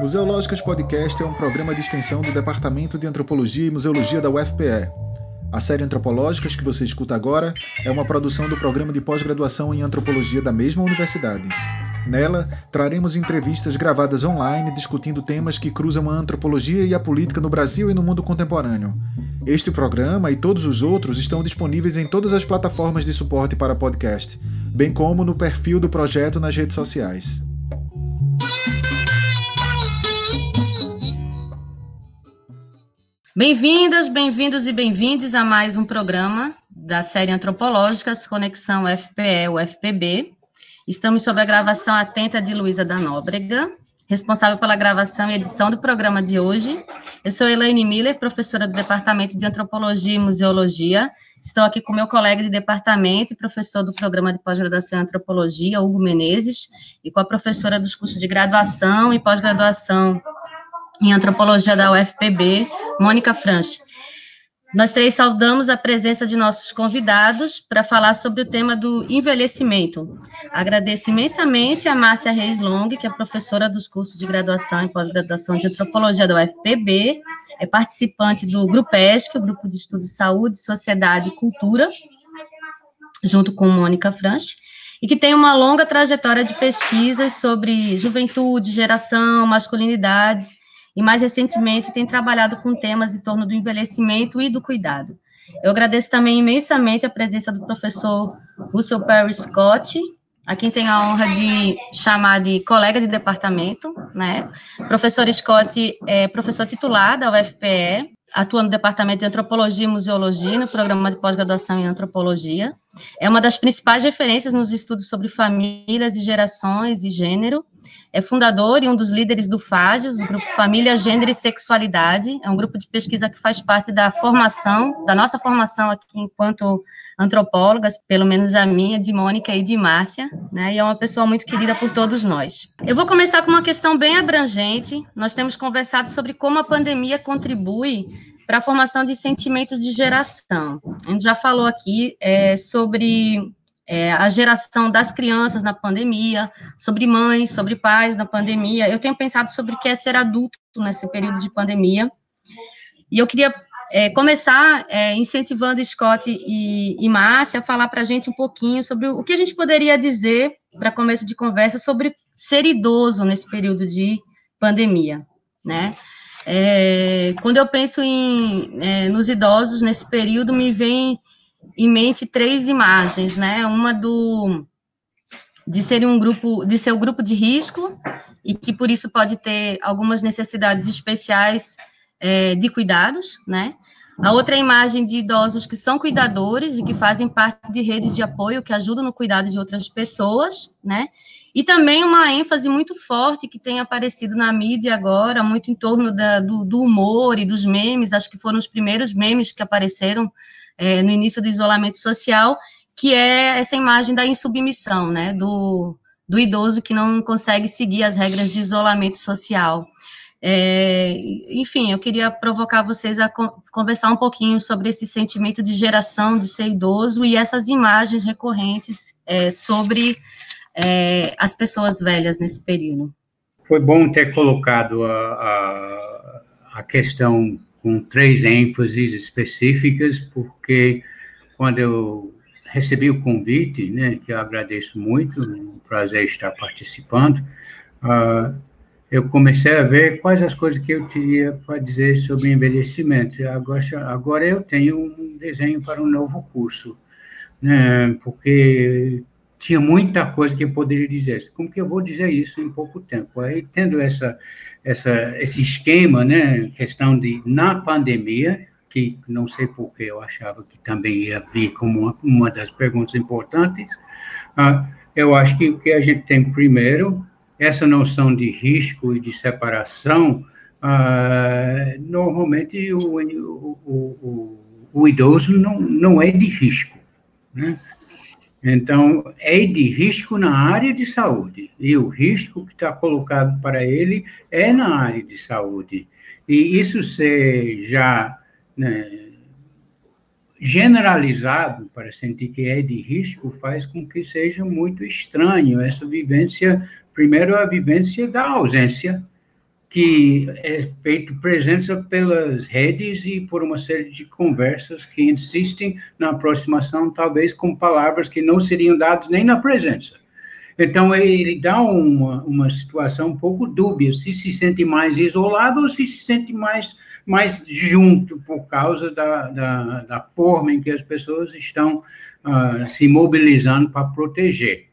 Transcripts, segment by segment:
Museológicas Podcast é um programa de extensão do Departamento de Antropologia e Museologia da UFPE. A série Antropológicas que você escuta agora é uma produção do programa de pós-graduação em antropologia da mesma universidade. Nela, traremos entrevistas gravadas online discutindo temas que cruzam a antropologia e a política no Brasil e no mundo contemporâneo. Este programa e todos os outros estão disponíveis em todas as plataformas de suporte para podcast, bem como no perfil do projeto nas redes sociais. Bem-vindas, bem-vindos e bem-vindes a mais um programa da série Antropológicas Conexão FPE-UFPB. Estamos sob a gravação atenta de Luísa da Nóbrega, responsável pela gravação e edição do programa de hoje. Eu sou Elaine Miller, professora do Departamento de Antropologia e Museologia. Estou aqui com meu colega de departamento e professor do programa de pós-graduação em Antropologia, Hugo Menezes, e com a professora dos cursos de graduação e pós-graduação em Antropologia da UFPB, Mônica Franchi. Nós três saudamos a presença de nossos convidados para falar sobre o tema do envelhecimento. Agradeço imensamente a Márcia Reis Long, que é professora dos cursos de graduação e pós-graduação de antropologia da UFPB, é participante do Grupo ESC, o Grupo de Estudos de Saúde, Sociedade e Cultura, junto com Mônica Franchi, e que tem uma longa trajetória de pesquisas sobre juventude, geração, masculinidades e mais recentemente tem trabalhado com temas em torno do envelhecimento e do cuidado. Eu agradeço também imensamente a presença do professor Russell Perry Scott, a quem tenho a honra de chamar de colega de departamento, né? Professor Scott é professor titular da UFPE, atua no Departamento de Antropologia e Museologia, no programa de pós-graduação em Antropologia. É uma das principais referências nos estudos sobre famílias e gerações e gênero, é fundador e um dos líderes do FAGES, o grupo Família, Gênero e Sexualidade. É um grupo de pesquisa que faz parte da formação, da nossa formação aqui enquanto antropólogas, pelo menos a minha, de Mônica e de Márcia, né? E é uma pessoa muito querida por todos nós. Eu vou começar com uma questão bem abrangente. Nós temos conversado sobre como a pandemia contribui para a formação de sentimentos de geração. A gente já falou aqui é, sobre é, a geração das crianças na pandemia, sobre mães, sobre pais na pandemia. Eu tenho pensado sobre o que é ser adulto nesse período de pandemia. E eu queria é, começar é, incentivando Scott e, e Márcia a falar para a gente um pouquinho sobre o que a gente poderia dizer, para começo de conversa, sobre ser idoso nesse período de pandemia, né? É, quando eu penso em, é, nos idosos nesse período, me vem em mente três imagens, né? Uma do de ser um grupo, de ser um grupo de risco e que por isso pode ter algumas necessidades especiais é, de cuidados, né? A outra imagem de idosos que são cuidadores e que fazem parte de redes de apoio que ajudam no cuidado de outras pessoas, né? E também uma ênfase muito forte que tem aparecido na mídia agora, muito em torno da, do, do humor e dos memes, acho que foram os primeiros memes que apareceram é, no início do isolamento social, que é essa imagem da insubmissão, né, do, do idoso que não consegue seguir as regras de isolamento social. É, enfim, eu queria provocar vocês a conversar um pouquinho sobre esse sentimento de geração de ser idoso e essas imagens recorrentes é, sobre é, as pessoas velhas nesse período. Foi bom ter colocado a, a, a questão com três ênfases específicas, porque quando eu recebi o convite, né, que eu agradeço muito, um prazer estar participando, uh, eu comecei a ver quais as coisas que eu tinha para dizer sobre envelhecimento. Agora, agora eu tenho um desenho para um novo curso, né, porque tinha muita coisa que eu poderia dizer. Como que eu vou dizer isso em pouco tempo? Aí, tendo essa, essa, esse esquema, né, questão de, na pandemia, que não sei por que eu achava que também ia vir como uma, uma das perguntas importantes, ah, eu acho que o que a gente tem primeiro, essa noção de risco e de separação, ah, normalmente o, o, o, o, idoso não, não é de risco, né? Então, é de risco na área de saúde, e o risco que está colocado para ele é na área de saúde. E isso ser já né, generalizado para sentir que é de risco faz com que seja muito estranho essa vivência, primeiro a vivência da ausência, que é feito presença pelas redes e por uma série de conversas que insistem na aproximação, talvez com palavras que não seriam dadas nem na presença. Então, ele dá uma, uma situação um pouco dúbia, se se sente mais isolado ou se se sente mais, mais junto, por causa da, da, da forma em que as pessoas estão uh, se mobilizando para proteger.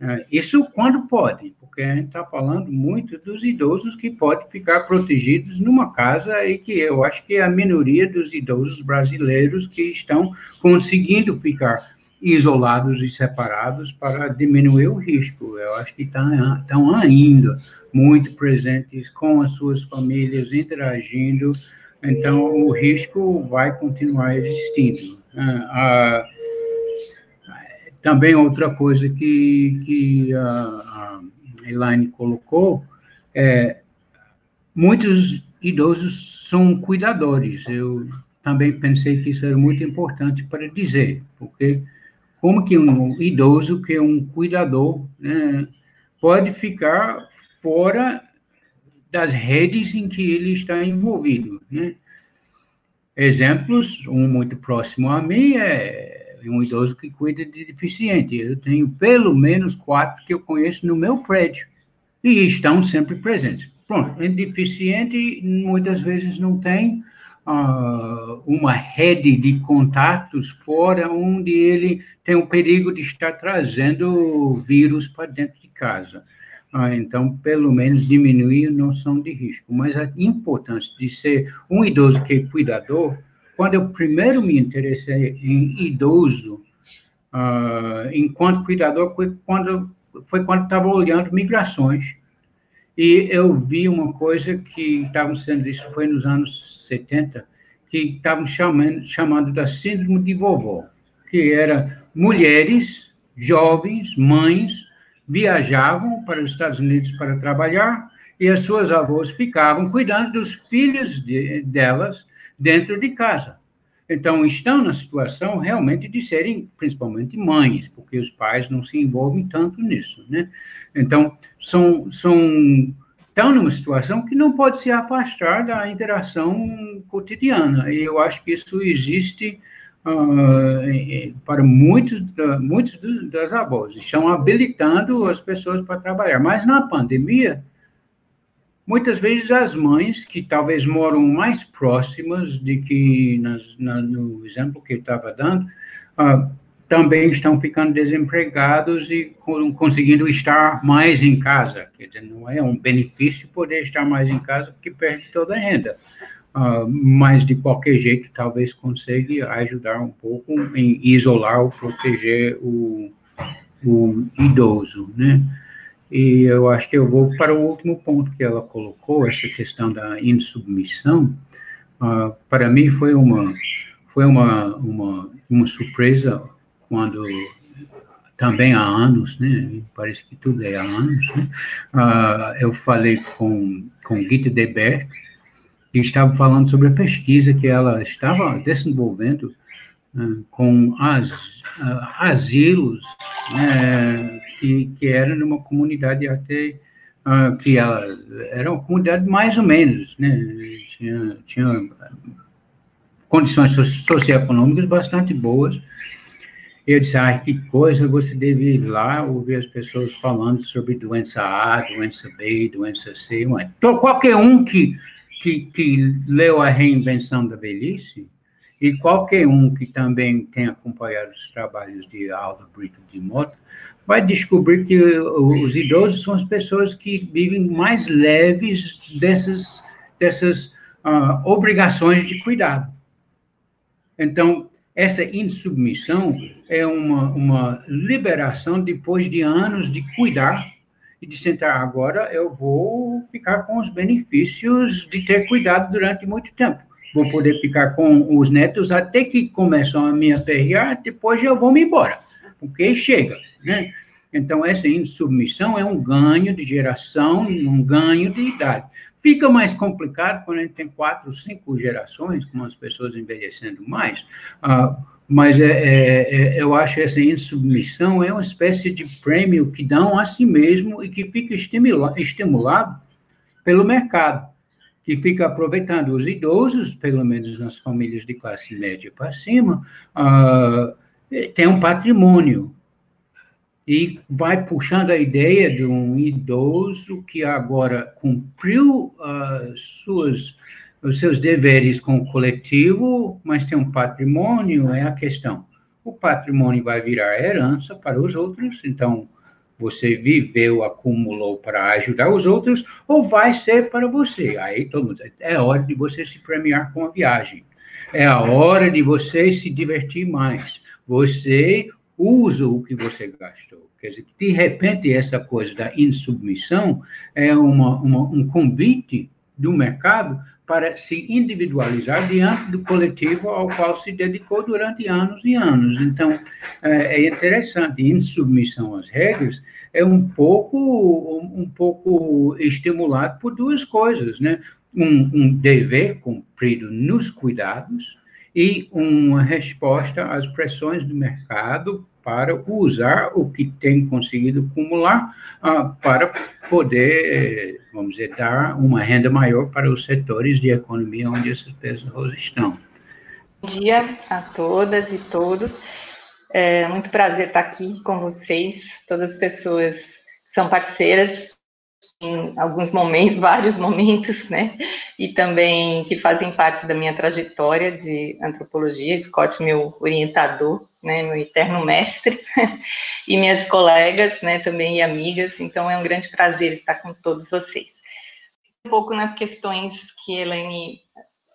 Uh, isso quando pode porque a gente está falando muito dos idosos que podem ficar protegidos numa casa e que eu acho que é a minoria dos idosos brasileiros que estão conseguindo ficar isolados e separados para diminuir o risco. Eu acho que estão, estão ainda muito presentes com as suas famílias, interagindo, então o risco vai continuar existindo. Ah, também outra coisa que, que ah, Elaine colocou, é, muitos idosos são cuidadores. Eu também pensei que isso era muito importante para dizer, porque como que um idoso que é um cuidador né, pode ficar fora das redes em que ele está envolvido, né? Exemplos, um muito próximo a mim é um idoso que cuida de deficiente. Eu tenho pelo menos quatro que eu conheço no meu prédio e estão sempre presentes. Pronto, deficiente muitas vezes não tem uh, uma rede de contatos fora onde ele tem o perigo de estar trazendo vírus para dentro de casa. Ah, então, pelo menos diminuir a noção de risco. Mas a importância de ser um idoso que é cuidador quando eu primeiro me interessei em idoso, uh, enquanto cuidador, foi quando foi quando estava olhando migrações. E eu vi uma coisa que estavam sendo, isso foi nos anos 70, que estavam chamando, chamando da síndrome de vovó, que era mulheres, jovens, mães, viajavam para os Estados Unidos para trabalhar e as suas avós ficavam cuidando dos filhos de, delas dentro de casa. Então, estão na situação realmente de serem principalmente mães, porque os pais não se envolvem tanto nisso, né? Então, são, são estão numa situação que não pode se afastar da interação cotidiana. E eu acho que isso existe uh, para muitos, muitos das avós. Estão habilitando as pessoas para trabalhar. Mas na pandemia, Muitas vezes as mães, que talvez moram mais próximas de que, nas, na, no exemplo que eu estava dando, uh, também estão ficando desempregados e conseguindo estar mais em casa. Quer dizer, não é um benefício poder estar mais em casa porque perde toda a renda. Uh, mas, de qualquer jeito, talvez consiga ajudar um pouco em isolar ou proteger o, o idoso, né? E eu acho que eu vou para o último ponto que ela colocou, essa questão da insubmissão. Uh, para mim foi uma foi uma, uma, uma surpresa quando também há anos, né? Parece que tudo é há anos. Né? Uh, eu falei com com Gita Deber que estava falando sobre a pesquisa que ela estava desenvolvendo com as asilos né, que, que era numa comunidade até uh, que ela era uma comunidade mais ou menos, né? Tinha, tinha condições socioeconômicas bastante boas. Eu disse, ah, que coisa, você deve ir lá ouvir as pessoas falando sobre doença A, doença B, doença C. Então, qualquer um que, que, que leu a reinvenção da velhice, e qualquer um que também tenha acompanhado os trabalhos de Aldo Brito de Mota, vai descobrir que os idosos são as pessoas que vivem mais leves dessas, dessas uh, obrigações de cuidado. Então, essa insubmissão é uma, uma liberação depois de anos de cuidar e de sentar agora eu vou ficar com os benefícios de ter cuidado durante muito tempo. Vou poder ficar com os netos até que começam a me aterrar, depois eu vou me embora, porque chega. Né? Então, essa insubmissão é um ganho de geração, um ganho de idade. Fica mais complicado quando a gente tem quatro, cinco gerações, com as pessoas envelhecendo mais, uh, mas é, é, é, eu acho essa insubmissão é uma espécie de prêmio que dão a si mesmo e que fica estimula, estimulado pelo mercado, que fica aproveitando os idosos, pelo menos nas famílias de classe média para cima, uh, tem um patrimônio e vai puxando a ideia de um idoso que agora cumpriu uh, suas, os seus deveres com o coletivo, mas tem um patrimônio, é a questão. O patrimônio vai virar herança para os outros, então você viveu, acumulou para ajudar os outros, ou vai ser para você. Aí todo mundo diz, é hora de você se premiar com a viagem. É a hora de você se divertir mais. Você usa o que você gastou. Quer dizer, de repente, essa coisa da insubmissão é uma, uma, um convite do mercado para se individualizar diante do coletivo ao qual se dedicou durante anos e anos. Então, é, é interessante, insubmissão às regras é um pouco, um pouco estimulado por duas coisas, né? Um, um dever cumprido nos cuidados e uma resposta às pressões do mercado para usar o que tem conseguido acumular uh, para poder, vamos dizer, dar uma renda maior para os setores de economia onde essas pessoas estão. Bom dia a todas e todos. É muito prazer estar aqui com vocês, todas as pessoas que são parceiras em alguns momentos, vários momentos, né? E também que fazem parte da minha trajetória de antropologia. Scott, meu orientador, né? Meu eterno mestre, e minhas colegas, né? Também e amigas. Então é um grande prazer estar com todos vocês. Um pouco nas questões que a Elaine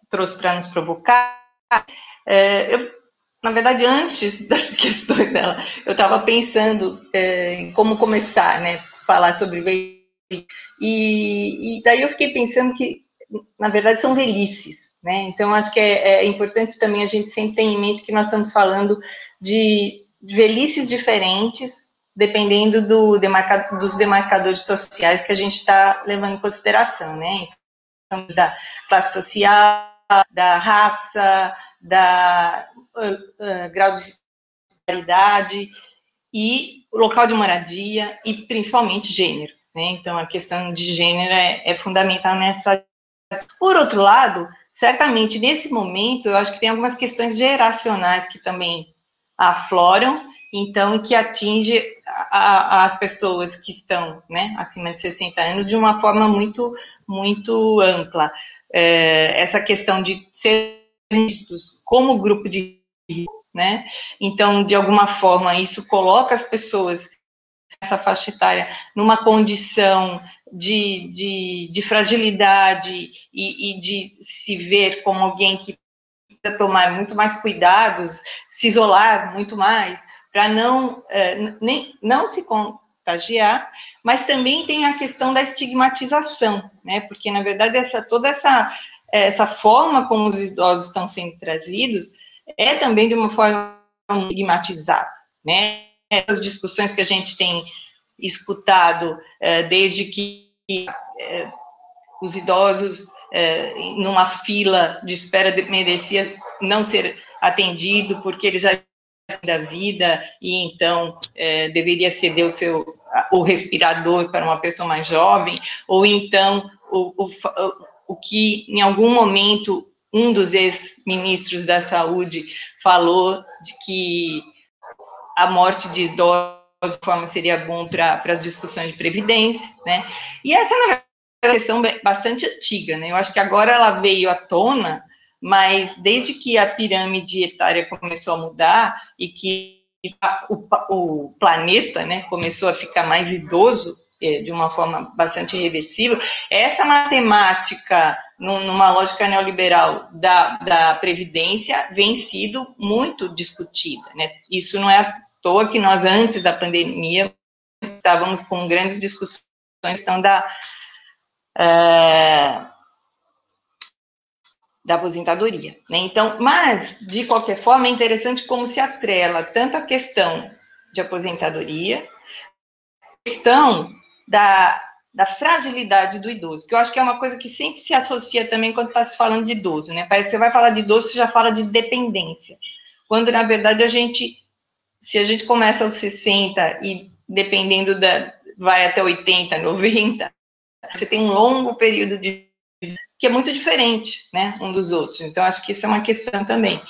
trouxe para nos provocar. É, eu, na verdade, antes das questões dela, eu estava pensando é, em como começar, né? Falar sobre e, e daí eu fiquei pensando que, na verdade, são velhices, né? Então, acho que é, é importante também a gente sempre ter em mente que nós estamos falando de velhices diferentes, dependendo do demarca, dos demarcadores sociais que a gente está levando em consideração, né? Então, da classe social, da raça, da uh, uh, grau de escolaridade e local de moradia e principalmente gênero. Né? Então, a questão de gênero é, é fundamental nessa. Por outro lado, certamente nesse momento, eu acho que tem algumas questões geracionais que também afloram, então, que atinge a, a, as pessoas que estão né, acima de 60 anos de uma forma muito, muito ampla. É, essa questão de ser vistos como grupo de né? Então, de alguma forma, isso coloca as pessoas essa faixa etária numa condição de, de, de fragilidade e, e, de se ver como alguém que precisa tomar muito mais cuidados, se isolar muito mais, para não, é, não se contagiar, mas também tem a questão da estigmatização, né? Porque, na verdade, essa, toda essa, essa forma como os idosos estão sendo trazidos é também de uma forma estigmatizada, né? Essas discussões que a gente tem escutado é, desde que é, os idosos é, numa fila de espera merecia não ser atendido porque ele já da vida e então deveria ceder o seu o respirador para uma pessoa mais jovem ou então o, o, o que em algum momento um dos ex-ministros da saúde falou de que a morte de idosos de forma seria bom para as discussões de previdência, né? E essa é uma questão bastante antiga, né? Eu acho que agora ela veio à tona, mas desde que a pirâmide etária começou a mudar e que o, o planeta, né, começou a ficar mais idoso é, de uma forma bastante irreversível, essa matemática numa lógica neoliberal da, da previdência vem sido muito discutida, né? Isso não é toa que nós, antes da pandemia, estávamos com grandes discussões questão da, é, da aposentadoria. Né? Então, mas, de qualquer forma, é interessante como se atrela tanto a questão de aposentadoria, questão da, da fragilidade do idoso, que eu acho que é uma coisa que sempre se associa também quando está se falando de idoso, né? Parece que você vai falar de idoso, você já fala de dependência, quando, na verdade, a gente se a gente começa aos 60 e dependendo da vai até 80, 90, você tem um longo período de que é muito diferente, né, um dos outros. Então, acho que isso é uma questão também.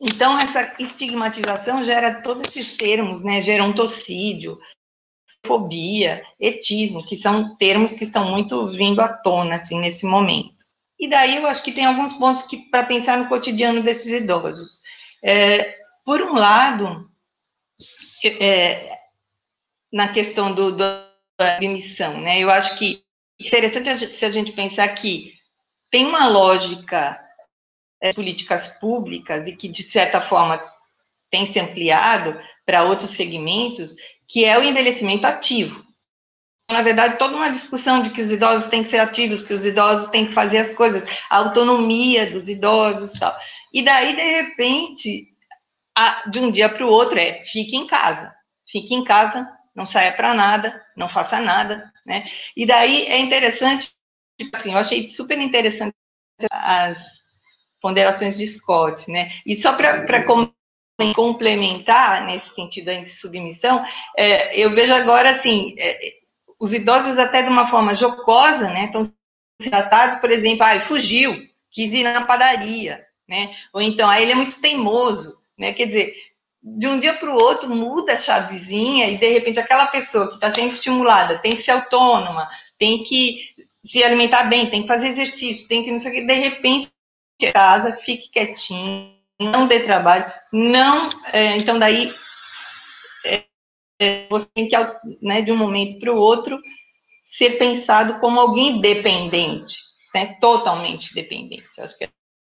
Então, essa estigmatização gera todos esses termos, né, gerontocídio, fobia, etismo, que são termos que estão muito vindo à tona, assim, nesse momento. E daí eu acho que tem alguns pontos que para pensar no cotidiano desses idosos. É, por um lado, é, na questão do, do, da admissão, né? Eu acho que interessante a gente, se a gente pensar que tem uma lógica é, políticas públicas e que, de certa forma, tem se ampliado para outros segmentos, que é o envelhecimento ativo. Na verdade, toda uma discussão de que os idosos têm que ser ativos, que os idosos têm que fazer as coisas, a autonomia dos idosos tal. E daí, de repente, a, de um dia para o outro é fique em casa, fique em casa, não saia para nada, não faça nada, né? E daí é interessante, tipo assim, eu achei super interessante as ponderações de Scott, né? E só para complementar nesse sentido de submissão, é, eu vejo agora assim, é, os idosos até de uma forma jocosa, né? Estão tratados, por exemplo, ah, fugiu, quis ir na padaria, né? Ou então, ah, ele é muito teimoso, né? Quer dizer, de um dia para o outro muda a chavezinha e de repente aquela pessoa que está sendo estimulada tem que ser autônoma, tem que se alimentar bem, tem que fazer exercício, tem que não sei o que, de repente casa, fique quietinho, não dê trabalho, não, é, então daí é, é, você tem que, né, de um momento para o outro, ser pensado como alguém dependente, né, totalmente dependente. Eu acho que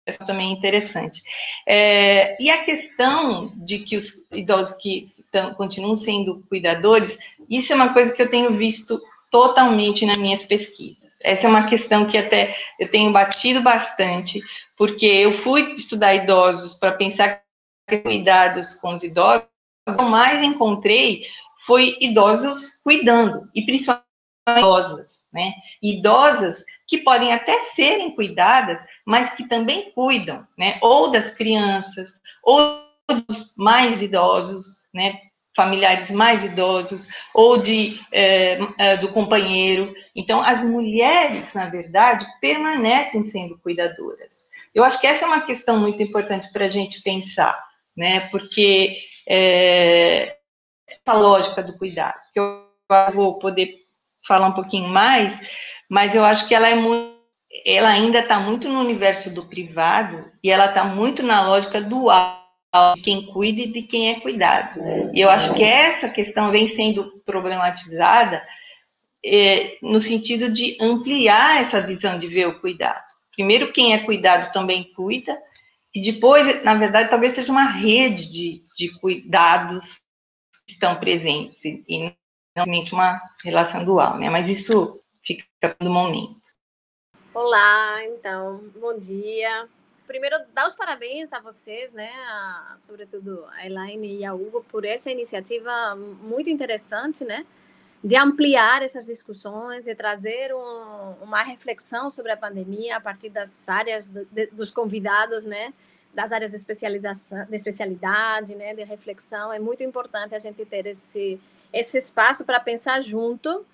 essa também é interessante. É, e a questão de que os idosos que estão, continuam sendo cuidadores, isso é uma coisa que eu tenho visto totalmente nas minhas pesquisas. Essa é uma questão que até eu tenho batido bastante, porque eu fui estudar idosos para pensar cuidados com os idosos, o que eu mais encontrei foi idosos cuidando, e principalmente idosas, né? Idosas que podem até serem cuidadas, mas que também cuidam, né? Ou das crianças, ou dos mais idosos, né? Familiares mais idosos, ou de, é, é, do companheiro. Então, as mulheres, na verdade, permanecem sendo cuidadoras. Eu acho que essa é uma questão muito importante para a gente pensar, né? Porque é, essa lógica do cuidado, que eu vou poder falar um pouquinho mais, mas eu acho que ela é muito, ela ainda está muito no universo do privado e ela está muito na lógica dual de quem cuida e de quem é cuidado. E eu acho que essa questão vem sendo problematizada é, no sentido de ampliar essa visão de ver o cuidado. Primeiro, quem é cuidado também cuida, e depois, na verdade, talvez seja uma rede de, de cuidados que estão presentes, e realmente uma relação dual, né? Mas isso fica no momento. Olá, então, bom dia. Primeiro, dar os parabéns a vocês, né? A, sobretudo a Elaine e a Hugo, por essa iniciativa muito interessante, né? De ampliar essas discussões, de trazer um, uma reflexão sobre a pandemia a partir das áreas de, dos convidados, né? das áreas de especialização, de especialidade, né, de reflexão, é muito importante a gente ter esse esse espaço para pensar junto,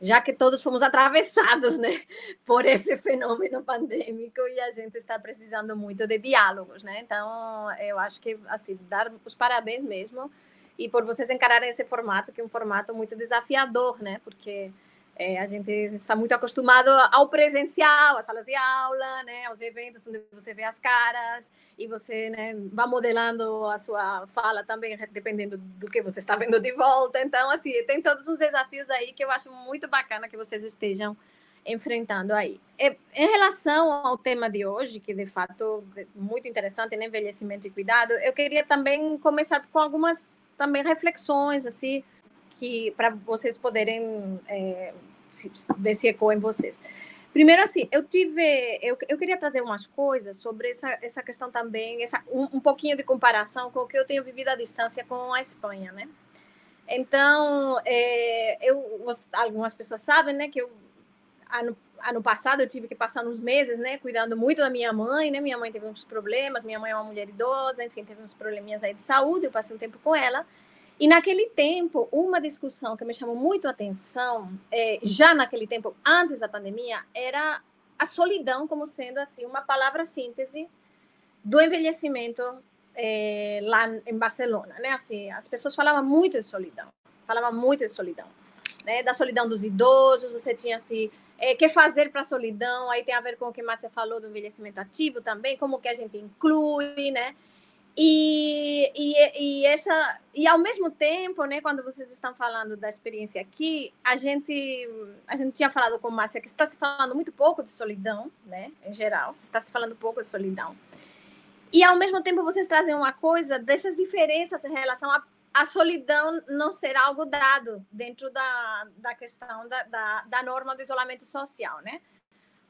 já que todos fomos atravessados né, por esse fenômeno pandêmico e a gente está precisando muito de diálogos. Né? Então, eu acho que, assim, dar os parabéns mesmo e por vocês encararem esse formato, que é um formato muito desafiador, né? porque é, a gente está muito acostumado ao presencial, às salas de aula, né, aos eventos onde você vê as caras e você né, vai modelando a sua fala também, dependendo do que você está vendo de volta. Então, assim, tem todos os desafios aí que eu acho muito bacana que vocês estejam enfrentando aí. Em relação ao tema de hoje, que de fato é muito interessante, né, envelhecimento e cuidado, eu queria também começar com algumas também reflexões, assim, que para vocês poderem é, ver se ecoa em vocês. Primeiro, assim, eu tive, eu, eu queria trazer umas coisas sobre essa, essa questão também, essa, um, um pouquinho de comparação com o que eu tenho vivido à distância com a Espanha, né? Então, é, eu, algumas pessoas sabem, né, que eu, ano, ano passado eu tive que passar uns meses, né, cuidando muito da minha mãe, né, minha mãe teve uns problemas, minha mãe é uma mulher idosa, enfim, teve uns probleminhas aí de saúde, eu passei um tempo com ela, E naquele tempo, uma discussão que me chamou muito a atenção, é, já naquele tempo, antes da pandemia, era a solidão como sendo assim uma palavra síntese do envelhecimento é, lá em Barcelona, né? Assim, as pessoas falavam muito de solidão, falavam muito de solidão, né? Da solidão dos idosos, você tinha assim, é, que fazer para a solidão, aí tem a ver com o que Márcia falou do envelhecimento ativo também, como que a gente inclui, né? E, e, e, essa e ao mesmo tempo, né, quando vocês estão falando da experiência aqui, a gente a gente tinha falado com Márcia que está se falando muito pouco de solidão, né, em geral, se está se falando pouco de solidão. E ao mesmo tempo vocês trazem uma coisa dessas diferenças em relação a a solidão não ser algo dado dentro da, da questão da, da, da norma do isolamento social, né?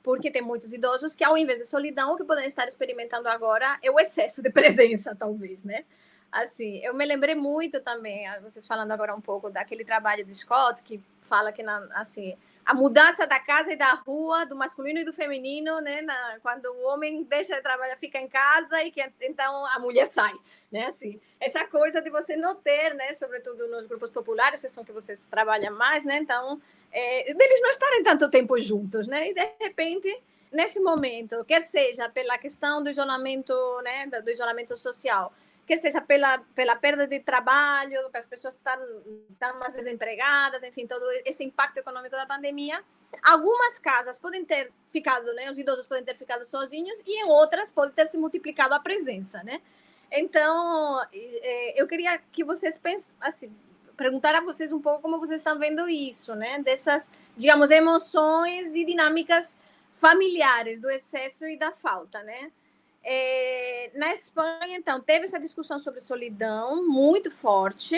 Porque tem muitos idosos que, ao invés de solidão, o que podem estar experimentando agora é o excesso de presença, talvez, né? Assim, eu me lembrei muito também, vocês falando agora um pouco daquele trabalho de Scott, que fala que, na, assim, a mudança da casa e da rua, do masculino e do feminino, né? Na, quando o homem deixa de trabalhar, fica em casa e que então a mulher sai, né? Assim, essa coisa de você não ter, né? Sobretudo nos grupos populares, que são que vocês trabalham mais, né? Então, é, deles não estarem tanto tempo juntos, né? E de repente nesse momento, quer seja pela questão do isolamento, né, do isolamento social, quer seja pela, pela perda de trabalho, que as pessoas estão, estão mais desempregadas, enfim, todo esse impacto econômico da pandemia. Algumas casas podem ter ficado, né, os idosos podem ter ficado sozinhos e em outras pode ter se multiplicado a presença, né? Então, é, eu queria que vocês pensassem, assim, perguntar a vocês um pouco como vocês estão vendo isso, né? Dessas, digamos, emoções e dinâmicas familiares do excesso e da falta, né? É, na Espanha, então, teve essa discussão sobre solidão muito forte.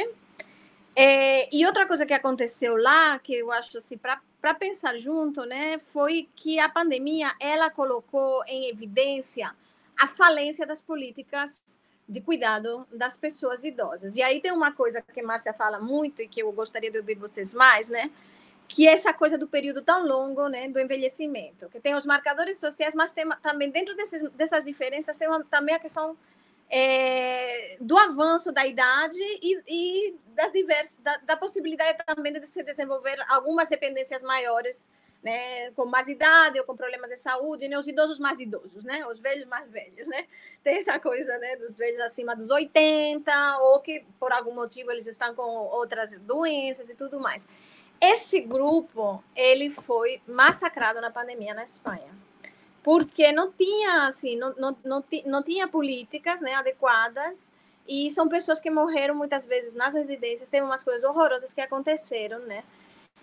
É, e outra coisa que aconteceu lá, que eu acho assim, para pensar junto, né, foi que a pandemia ela colocou em evidência a falência das políticas de cuidado das pessoas idosas. E aí tem uma coisa que a Márcia fala muito e que eu gostaria de ouvir vocês mais, né? Que é essa coisa do período tão longo, né, do envelhecimento, que tem os marcadores sociais, mas tem também dentro desses, dessas diferenças tem uma, também a questão é, do avanço da idade e, e das diversas, da, da, possibilidade também de se desenvolver algumas dependências maiores, né, com mais idade ou com problemas de saúde, né, os idosos mais idosos, né, os velhos mais velhos, né, tem essa coisa, né, dos velhos acima dos 80 ou que por algum motivo eles estão com outras doenças e tudo mais. Esse grupo, ele foi massacrado na pandemia na Espanha, porque não tinha, assim, não, não, não, não tinha políticas né, adequadas e são pessoas que morreram muitas vezes nas residências, teve umas coisas horrorosas que aconteceram, né?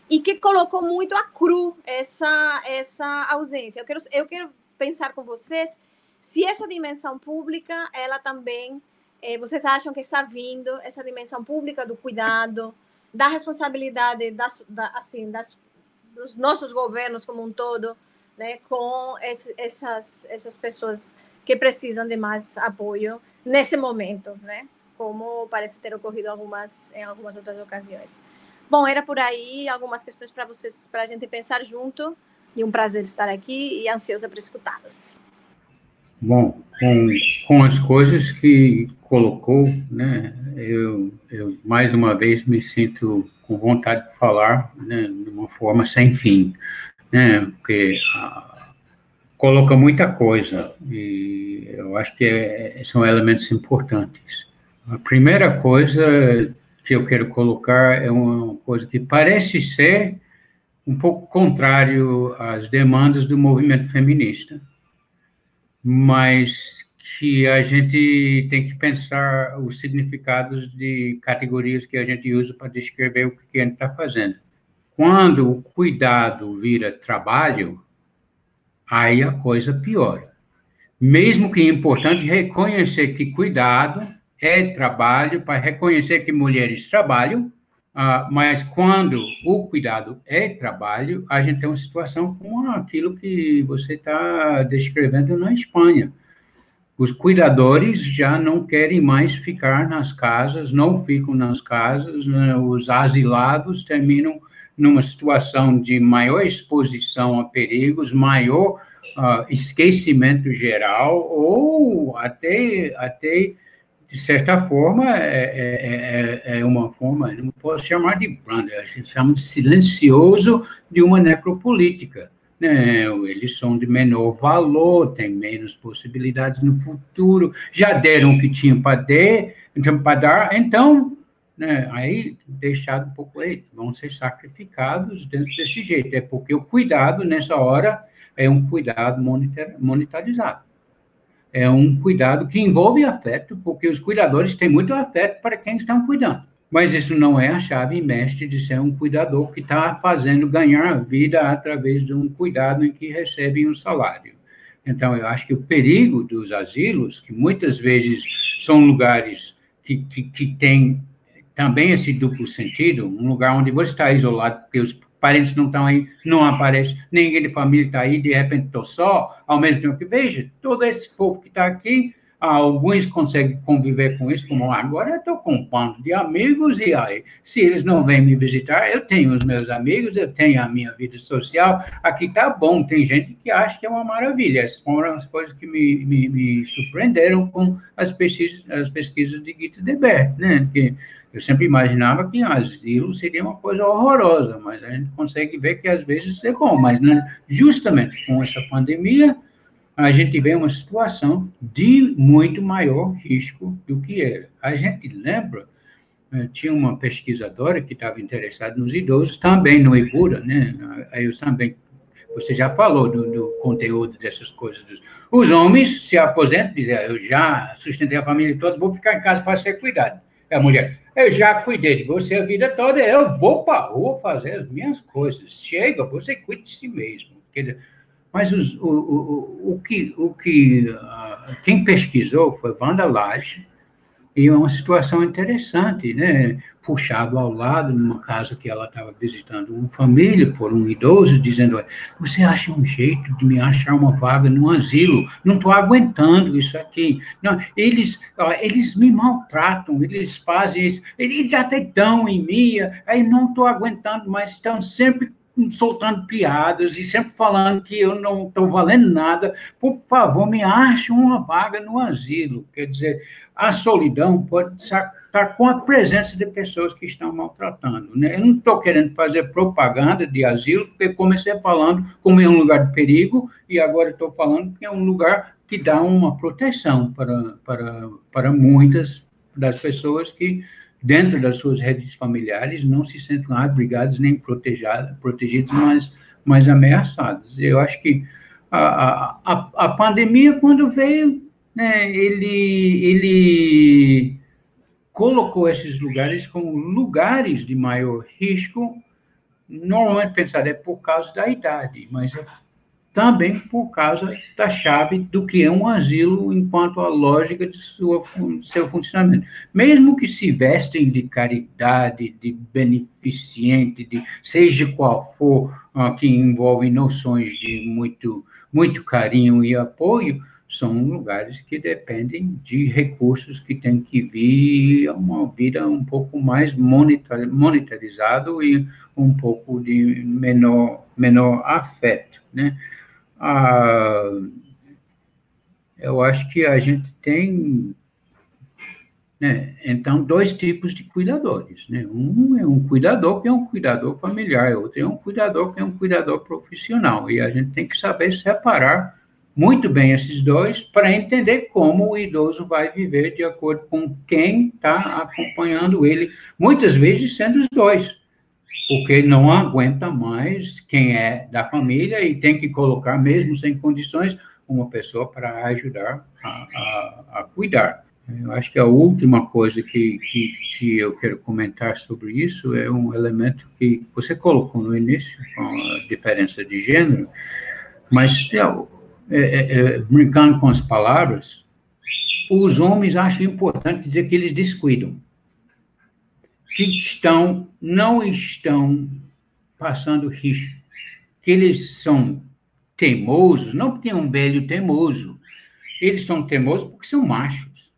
E que colocou muito a cru essa, essa ausência. Eu quero, eu quero pensar com vocês se essa dimensão pública, ela também, eh, vocês acham que está vindo, essa dimensão pública do cuidado, da responsabilidade das, da, assim, das, dos nossos governos como um todo, né, com esse, essas, essas pessoas que precisam de mais apoio nesse momento, né, como parece ter ocorrido algumas, em algumas outras ocasiões. Bom, era por aí algumas questões para vocês, para a gente pensar junto, e um prazer estar aqui e ansiosa para escutá-los. Bom, com, com as coisas que colocou, né, eu, eu mais uma vez me sinto com vontade de falar né, de uma forma sem fim, né, porque ah, coloca muita coisa e eu acho que é, são elementos importantes. A primeira coisa que eu quero colocar é uma coisa que parece ser um pouco contrário às demandas do movimento feminista, mas que a gente tem que pensar os significados de categorias que a gente usa para descrever o que a gente está fazendo. Quando o cuidado vira trabalho, aí a coisa piora. Mesmo que é importante reconhecer que cuidado é trabalho, para reconhecer que mulheres trabalham, uh, mas quando o cuidado é trabalho, a gente tem uma situação como aquilo que você está descrevendo na Espanha os cuidadores já não querem mais ficar nas casas, não ficam nas casas, né? os asilados terminam numa situação de maior exposição a perigos, maior uh, esquecimento geral, ou até, até de certa forma, é, é, é, é uma forma, não posso chamar de branda, chama de silencioso de uma necropolítica. Né? Eles são de menor valor, têm menos possibilidades no futuro, já deram o que tinham para dar, para dar, então né, aí deixado um pouco, aí, vão ser sacrificados dentro desse jeito. É porque o cuidado, nessa hora, é um cuidado monetarizado. É um cuidado que envolve afeto, porque os cuidadores têm muito afeto para quem estão cuidando. Mas isso não é a chave mestre de ser um cuidador que está fazendo ganhar a vida através de um cuidado em que recebem um salário. Então, eu acho que o perigo dos asilos, que muitas vezes são lugares que, que, que têm também esse duplo sentido, um lugar onde você está isolado, porque os parentes não estão aí, não aparece, ninguém de família está aí, de repente estou só, ao mesmo tempo que veja, todo esse povo que está aqui Alguns conseguem conviver com isso, como agora eu estou com um bando de amigos, e aí, se eles não vêm me visitar, eu tenho os meus amigos, eu tenho a minha vida social, aqui está bom. Tem gente que acha que é uma maravilha. Essas foram as coisas que me, me, me surpreenderam com as pesquisas, as pesquisas de Gita Debert, né? Que eu sempre imaginava que asilo seria uma coisa horrorosa, mas a gente consegue ver que às vezes é bom, mas né, justamente com essa pandemia a gente vê uma situação de muito maior risco do que era. A gente lembra, eh, tinha uma pesquisadora que estava interessada nos idosos, também no Ibura, né? Aí eu também, você já falou do, do conteúdo dessas coisas. Dos, os homens se aposentam, dizem, ah, eu já sustentei a família toda, vou ficar em casa para ser cuidado. A mulher, eu já cuidei de você a vida toda, eu vou para a rua fazer as minhas coisas. Chega, você cuide de si mesmo. Quer dizer, mas os, o, o, o que, o que uh, quem pesquisou foi Wanda Lage, e é uma situação interessante, né? Puxado ao lado, numa casa que ela estava visitando uma família, por um idoso, dizendo: Você acha um jeito de me achar uma vaga no asilo? Não estou aguentando isso aqui. Não, eles, eles me maltratam, eles fazem isso, eles até dão em mim, aí não estou aguentando, mas estão sempre soltando piadas e sempre falando que eu não estou valendo nada, por favor, me ache uma vaga no asilo. Quer dizer, a solidão pode estar com a presença de pessoas que estão maltratando. Né? Eu não estou querendo fazer propaganda de asilo, porque comecei falando como é um lugar de perigo, e agora estou falando que é um lugar que dá uma proteção para, para, para muitas das pessoas que dentro das suas redes familiares, não se sentem abrigados nem protegidos, mas, mas ameaçados. Eu acho que a, a, a pandemia, quando veio, né, ele, ele colocou esses lugares como lugares de maior risco, normalmente pensado é por causa da idade, mas é também por causa da chave do que é um asilo enquanto a lógica de sua, seu funcionamento. Mesmo que se vestem de caridade, de beneficente, de seja qual for, uh, que envolve noções de muito, muito carinho e apoio, são lugares que dependem de recursos que têm que vir a uma vida um pouco mais monetarizado e um pouco de menor, menor afeto, né? Ah, eu acho que a gente tem, né, então, dois tipos de cuidadores. Né? Um é um cuidador que é um cuidador familiar, outro é um cuidador que é um cuidador profissional. E a gente tem que saber separar muito bem esses dois para entender como o idoso vai viver de acordo com quem está acompanhando ele, muitas vezes sendo os dois porque não aguenta mais quem é da família e tem que colocar, mesmo sem condições, uma pessoa para ajudar a, a, a, cuidar. Eu acho que a última coisa que, que, que, eu quero comentar sobre isso é um elemento que você colocou no início, com a diferença de gênero, mas é, é, é, brincando com as palavras, os homens acham importante dizer que eles descuidam que estão, não estão passando risco, que eles são teimosos, não porque é um velho teimoso, eles são teimosos porque são machos.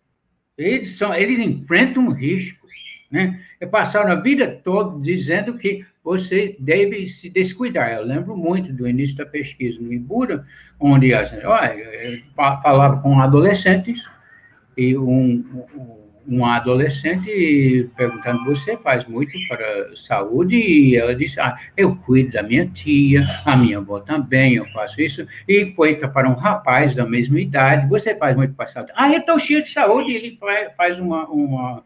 Eles, são, eles enfrentam risco. Né? É passaram a vida toda dizendo que você deve se descuidar. Eu lembro muito do início da pesquisa no Ibura, onde as, olha, falava com adolescentes e um, um, um adolescente perguntando: Você faz muito para a saúde? E ela disse: Ah, eu cuido da minha tia, a minha avó também, eu faço isso. E foi para um rapaz da mesma idade: Você faz muito para a saúde? Ah, eu estou cheio de saúde. E ele faz uma. uma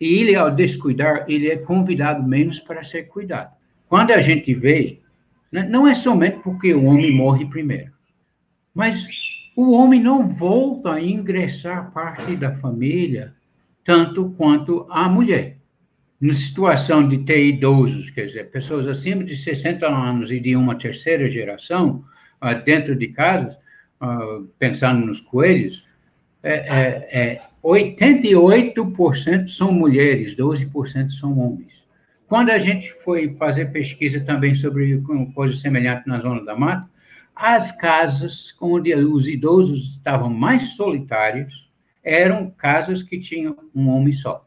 e ele, ao descuidar, ele é convidado menos para ser cuidado. Quando a gente vê, né, não é somente porque o homem morre primeiro, mas o homem não volta a ingressar parte da família tanto quanto a mulher. Na situação de ter idosos, quer dizer, pessoas acima de 60 anos e de uma terceira geração, uh, dentro de casas, uh, pensando nos coelhos, é, é, é 88% são mulheres, 12% são homens. Quando a gente foi fazer pesquisa também sobre coisa semelhante na Zona da Mata, as casas onde os idosos estavam mais solitários eram casas que tinham um homem só,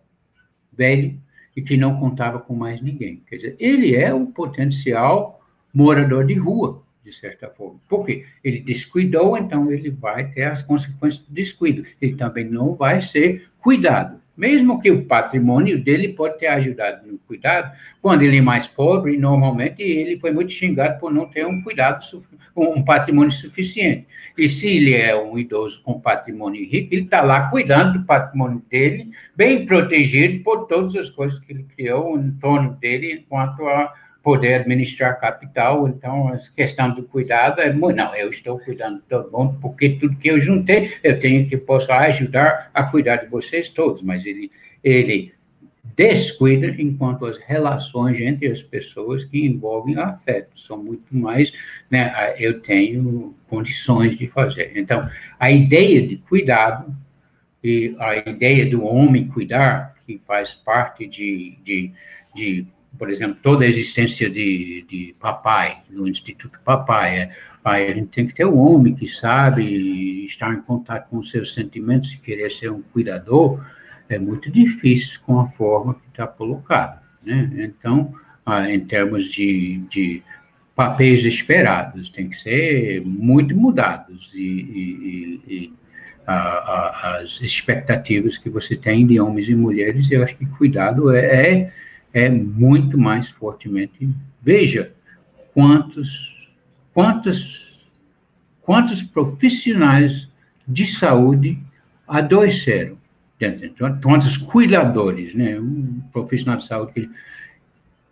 velho, e que não contava com mais ninguém. Quer dizer, ele é o potencial morador de rua, de certa forma. Por quê? Ele descuidou, então ele vai ter as consequências do descuido. Ele também não vai ser cuidado. Mesmo que o patrimônio dele pode ter ajudado no cuidado, quando ele é mais pobre, normalmente ele foi muito xingado por não ter um cuidado, um patrimônio suficiente. E se ele é um idoso com patrimônio rico, ele está lá cuidando do patrimônio dele, bem protegido por todas as coisas que ele criou em torno dele, enquanto a poder administrar capital, então a questão do cuidado é, não, eu estou cuidando de todo mundo, porque tudo que eu juntei, eu tenho que posso ajudar a cuidar de vocês todos, mas ele, ele descuida enquanto as relações entre as pessoas que envolvem afeto são muito mais, né, eu tenho condições de fazer. Então, a ideia de cuidado e a ideia do homem cuidar, que faz parte de, de, de por exemplo, toda a existência de, de papai, no Instituto Papai, é, a gente tem que ter um homem que sabe estar em contato com seus sentimentos e querer ser um cuidador, é muito difícil com a forma que está colocada, né? Então, ah, em termos de, de papéis esperados, tem que ser muito mudados e, e, e a, a, as expectativas que você tem de homens e mulheres, eu acho que cuidado é, é é muito mais fortemente. Veja quantos, quantos, quantos profissionais de saúde adoeceram, quantos cuidadores, né, um profissional de saúde,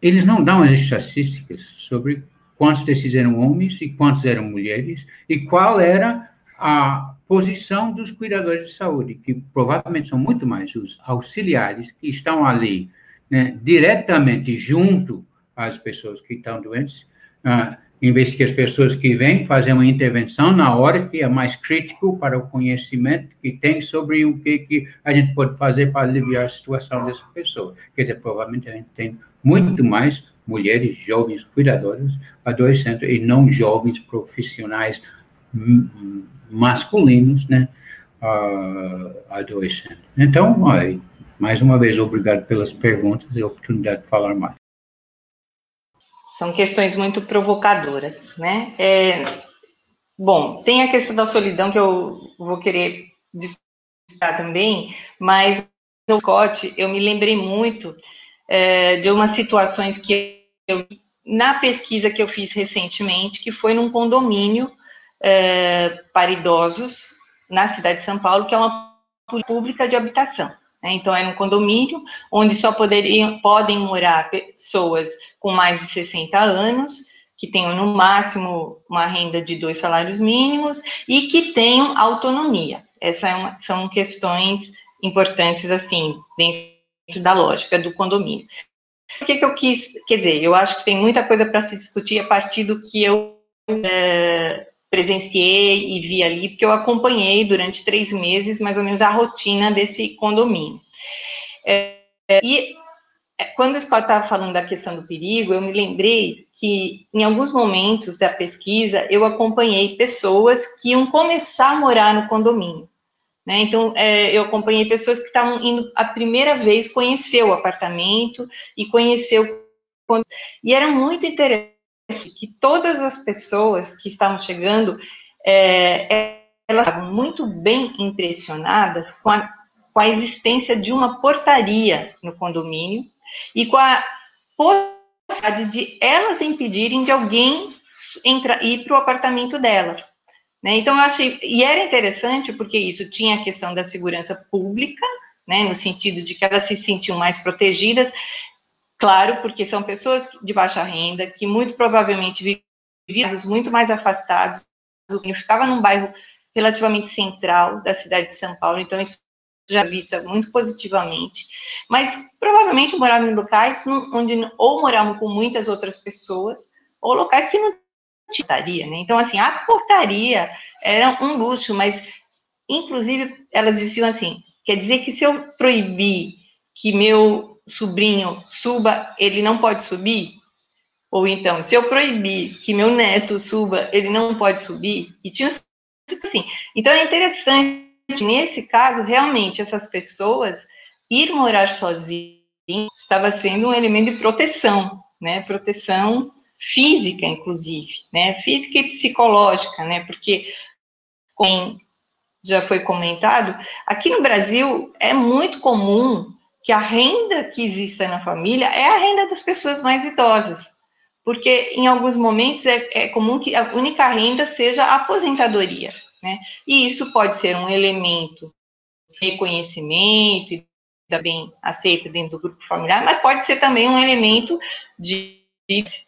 eles não dão as estatísticas sobre quantos desses eram homens e quantos eram mulheres, e qual era a posição dos cuidadores de saúde, que provavelmente são muito mais os auxiliares que estão ali né, diretamente junto às pessoas que estão doentes, ah, em vez que as pessoas que vêm fazer uma intervenção na hora que é mais crítico para o conhecimento que tem sobre o que, que a gente pode fazer para aliviar a situação dessa pessoa. Quer dizer, provavelmente a gente tem muito mais mulheres jovens cuidadoras adoecendo e não jovens profissionais masculinos, né, uh, adoecendo. Então, aí, mais uma vez, obrigado pelas perguntas e a oportunidade de falar mais. São questões muito provocadoras, né? É, bom, tem a questão da solidão que eu vou querer discutir também, mas no Scott, eu me lembrei muito é, de umas situações que eu, na pesquisa que eu fiz recentemente, que foi num condomínio é, para idosos na cidade de São Paulo, que é uma pública de habitação. Né? Então, é um condomínio onde só poderiam, podem morar pessoas com mais de 60 anos, que tenham no máximo uma renda de dois salários mínimos e que tenham autonomia. Essas é são questões importantes, assim, dentro da lógica do condomínio. O que, que eu quis, quer dizer, eu acho que tem muita coisa para se discutir a partir do que eu é, presenciei e vi ali, porque eu acompanhei durante três meses, mais ou menos, a rotina desse condomínio. É, e é, quando o Scott estava falando da questão do perigo, eu me lembrei que, em alguns momentos da pesquisa, eu acompanhei pessoas que iam começar a morar no condomínio. Né? Então, é, eu acompanhei pessoas que estavam indo a primeira vez conhecer o apartamento e conhecer o. E era muito interessante que todas as pessoas que estavam chegando é, elas estavam muito bem impressionadas com a, com a existência de uma portaria no condomínio e com a possibilidade de elas impedirem de alguém entrar, ir para o apartamento delas. Né? Então, eu achei, e era interessante porque isso tinha a questão da segurança pública, né, no sentido de que elas se sentiam mais protegidas, claro, porque são pessoas de baixa renda, que muito provavelmente viviam muito mais afastados, ficava num bairro relativamente central da cidade de São Paulo, então isso já vista muito positivamente, mas provavelmente moravam em locais onde ou moravam com muitas outras pessoas, ou locais que não tinha né? Então, assim, a portaria era um luxo, mas, inclusive, elas diziam assim, quer dizer que se eu proibir que meu sobrinho suba, ele não pode subir? Ou então, se eu proibir que meu neto suba, ele não pode subir? E tinha assim. Então, é interessante, nesse caso, realmente, essas pessoas ir morar sozinhas estava sendo um elemento de proteção, né? Proteção física, inclusive, né? Física e psicológica, né? Porque, como já foi comentado, aqui no Brasil é muito comum que a renda que exista na família é a renda das pessoas mais idosas, porque em alguns momentos é, é comum que a única renda seja a aposentadoria, né? E isso pode ser um elemento de reconhecimento e bem aceita dentro do grupo familiar, mas pode ser também um elemento de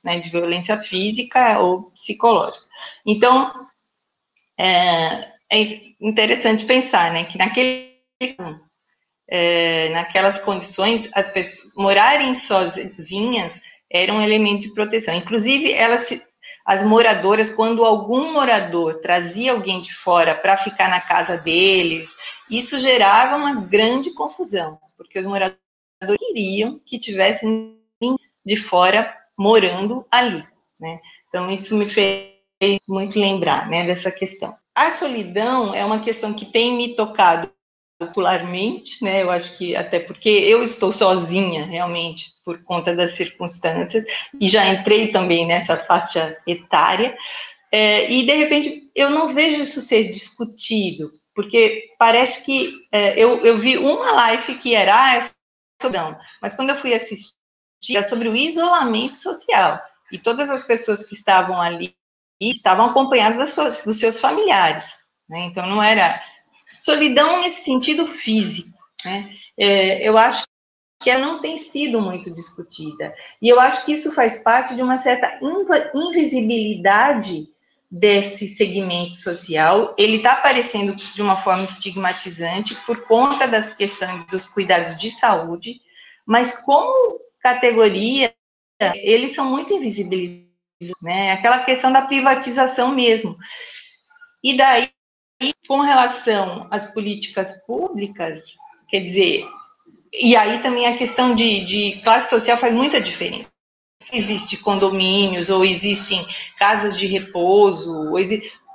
né, de violência física ou psicológica. Então, é, é interessante pensar, né, que naquele, é, naquelas condições, as pessoas morarem sozinhas era um elemento de proteção. Inclusive, elas as moradoras, quando algum morador trazia alguém de fora para ficar na casa deles, isso gerava uma grande confusão, porque os moradores queriam que tivessem de fora morando ali, né? Então, isso me fez muito lembrar, né, dessa questão. A solidão é uma questão que tem me tocado popularmente, né? Eu acho que até porque eu estou sozinha, realmente, por conta das circunstâncias, e já entrei também nessa faixa etária, é, e de repente eu não vejo isso ser discutido, porque parece que é, eu, eu vi uma live que era ah, é mas quando eu fui assistir era sobre o isolamento social. E todas as pessoas que estavam ali estavam acompanhadas suas, dos seus familiares. Né? Então, não era solidão nesse sentido físico. Né? É, eu acho que ela não tem sido muito discutida. E eu acho que isso faz parte de uma certa invisibilidade desse segmento social. Ele está aparecendo de uma forma estigmatizante por conta das questões dos cuidados de saúde, mas como categoria, eles são muito invisibilizados, né? Aquela questão da privatização mesmo. E daí, com relação às políticas públicas, quer dizer, e aí também a questão de, de classe social faz muita diferença. Existe condomínios, ou existem casas de repouso, ou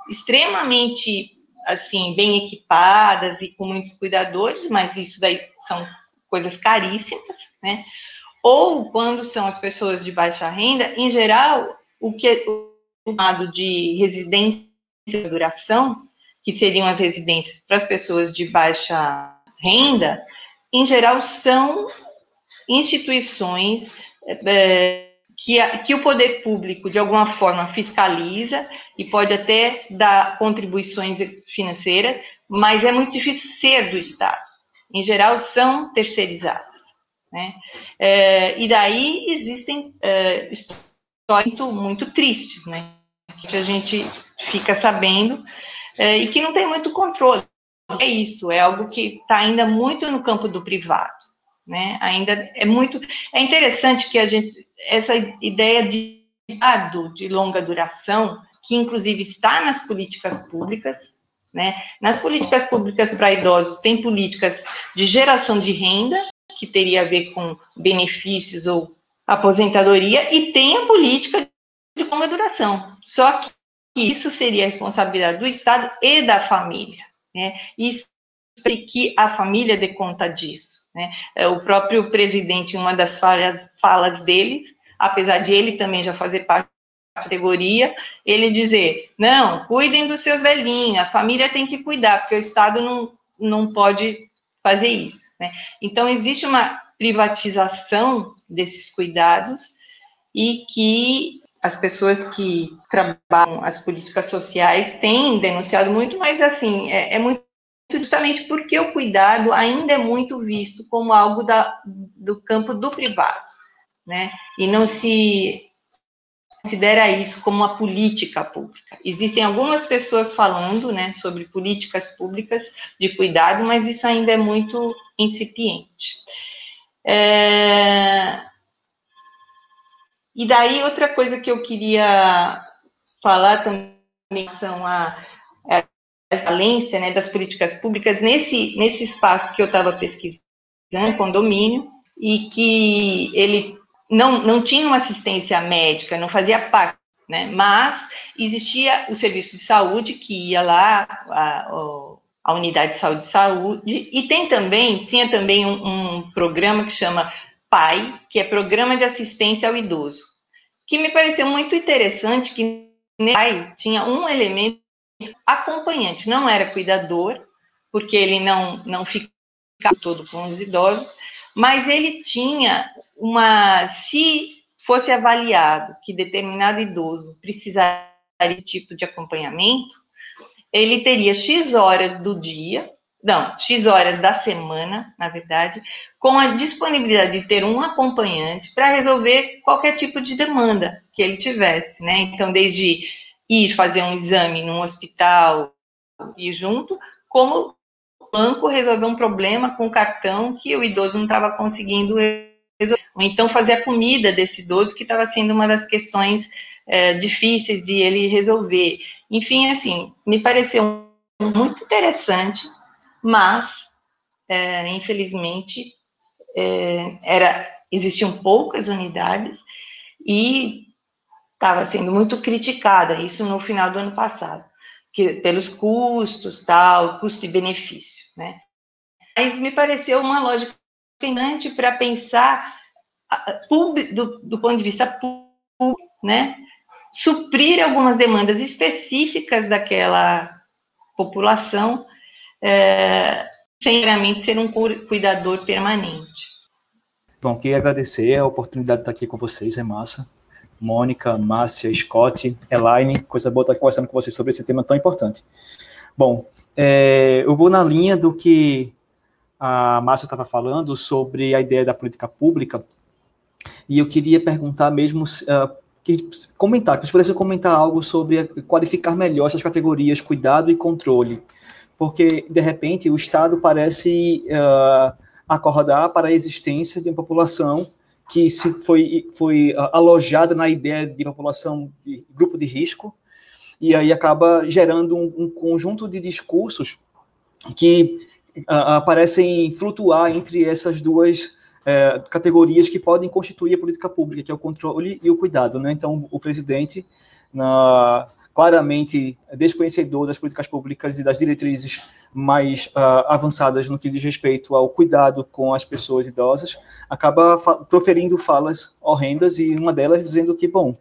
extremamente assim, bem equipadas e com muitos cuidadores, mas isso daí são coisas caríssimas, né? ou quando são as pessoas de baixa renda, em geral, o que é chamado de residência de duração, que seriam as residências para as pessoas de baixa renda, em geral são instituições é, que, que o poder público, de alguma forma, fiscaliza e pode até dar contribuições financeiras, mas é muito difícil ser do Estado. Em geral, são terceirizadas. Né? É, e daí existem é, histórias muito, muito tristes, né? que a gente fica sabendo é, e que não tem muito controle. É isso, é algo que está ainda muito no campo do privado, né? Ainda é muito, é interessante que a gente essa ideia de dado de longa duração, que inclusive está nas políticas públicas, né? Nas políticas públicas para idosos tem políticas de geração de renda que teria a ver com benefícios ou aposentadoria, e tem a política de longa duração. Só que isso seria a responsabilidade do Estado e da família, né? Isso que a família dê conta disso, né? É, o próprio presidente, uma das falas, falas deles, apesar de ele também já fazer parte categoria, ele dizer, não, cuidem dos seus velhinhos, a família tem que cuidar, porque o Estado não, não pode fazer isso, né? Então, existe uma privatização desses cuidados e que as pessoas que trabalham as políticas sociais têm denunciado muito, mas, assim, é, é muito justamente porque o cuidado ainda é muito visto como algo da, do campo do privado, né? E não se considera isso como uma política pública. Existem algumas pessoas falando, né, sobre políticas públicas de cuidado, mas isso ainda é muito incipiente. É... E daí outra coisa que eu queria falar também são a, a falência né, das políticas públicas nesse, nesse espaço que eu estava pesquisando, condomínio, e que ele não, não tinha uma assistência médica, não fazia parte, né? Mas existia o serviço de saúde que ia lá, a, a unidade de saúde de saúde, e tem também, tinha também um, um programa que chama PAI, que é Programa de Assistência ao Idoso, que me pareceu muito interessante que PAI tinha um elemento acompanhante, não era cuidador, porque ele não, não ficava todo com os idosos, mas ele tinha uma. Se fosse avaliado que determinado idoso precisaria desse tipo de acompanhamento, ele teria X horas do dia, não, X horas da semana, na verdade, com a disponibilidade de ter um acompanhante para resolver qualquer tipo de demanda que ele tivesse, né? Então, desde ir fazer um exame num hospital e junto, como banco resolver um problema com o cartão que o idoso não estava conseguindo resolver. Ou então fazer a comida desse idoso, que estava sendo uma das questões é, difíceis de ele resolver. Enfim, assim, me pareceu muito interessante, mas, é, infelizmente, é, era, existiam poucas unidades e estava sendo muito criticada, isso no final do ano passado que, pelos custos, tal, custo e benefício, né? Mas me pareceu uma lógica importante para pensar do, do ponto de vista público, né? Suprir algumas demandas específicas daquela população, é, sem realmente ser um cuidador permanente. Bom, queria agradecer a oportunidade de estar aqui com vocês, é massa. Mônica, Márcia, Scott, Elaine, coisa boa estar conversando com vocês sobre esse tema tão importante. Bom, é, eu vou na linha do que a Márcia estava falando sobre a ideia da política pública, e eu queria perguntar mesmo, uh, que, comentar, que vocês pudessem comentar algo sobre qualificar melhor essas categorias cuidado e controle, porque, de repente, o Estado parece uh, acordar para a existência de uma população que se foi, foi uh, alojada na ideia de população de grupo de risco, e aí acaba gerando um, um conjunto de discursos que uh, parecem flutuar entre essas duas uh, categorias que podem constituir a política pública, que é o controle e o cuidado. Né? Então, o presidente, na, claramente desconhecedor das políticas públicas e das diretrizes mais uh, avançadas no que diz respeito ao cuidado com as pessoas idosas, acaba fa proferindo falas horrendas e uma delas dizendo que, bom,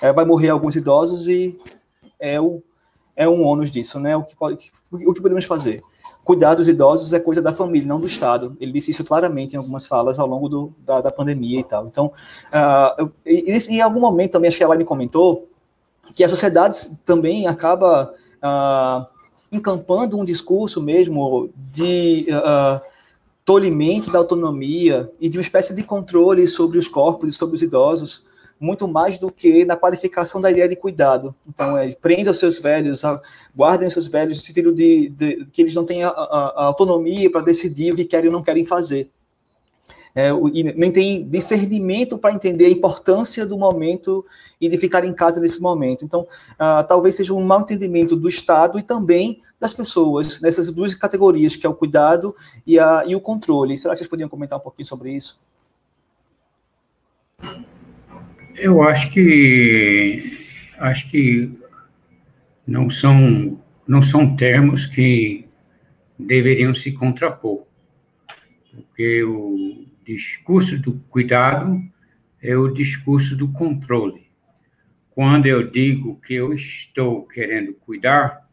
é, vai morrer alguns idosos e é, o, é um ônus disso, né? O que, pode, o que podemos fazer? Cuidar dos idosos é coisa da família, não do Estado. Ele disse isso claramente em algumas falas ao longo do, da, da pandemia e tal. Então, uh, e, e, em algum momento também, acho que ela me comentou, que a sociedade também acaba uh, encampando um discurso mesmo de uh, tolimento da autonomia e de uma espécie de controle sobre os corpos e sobre os idosos, muito mais do que na qualificação da ideia de cuidado. Então, é, prenda os seus velhos, guardem os seus velhos no sentido de, de que eles não têm a, a, a autonomia para decidir o que querem ou não querem fazer é, e nem tem discernimento para entender a importância do momento e de ficar em casa nesse momento. Então, uh, talvez seja um mau entendimento do Estado e também das pessoas, nessas duas categorias, que é o cuidado e, a, e o controle. Será que vocês poderiam comentar um pouquinho sobre isso? Eu acho que acho que não são não são termos que deveriam se contrapor, porque o, discurso do cuidado é o discurso do controle. quando eu digo que eu estou querendo cuidar,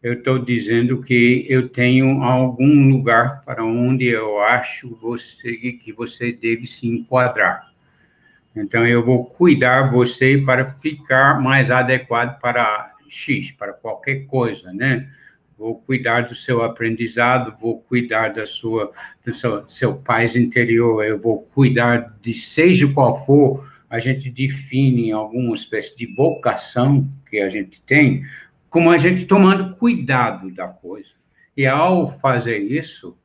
eu estou dizendo que eu tenho algum lugar para onde eu acho você que você deve se enquadrar. Então eu vou cuidar você para ficar mais adequado para X, para qualquer coisa, né? Vou cuidar do seu aprendizado, vou cuidar da sua do seu, seu paz interior, eu vou cuidar de seja qual for a gente define alguma espécie de vocação que a gente tem, como a gente tomando cuidado da coisa. E ao fazer isso,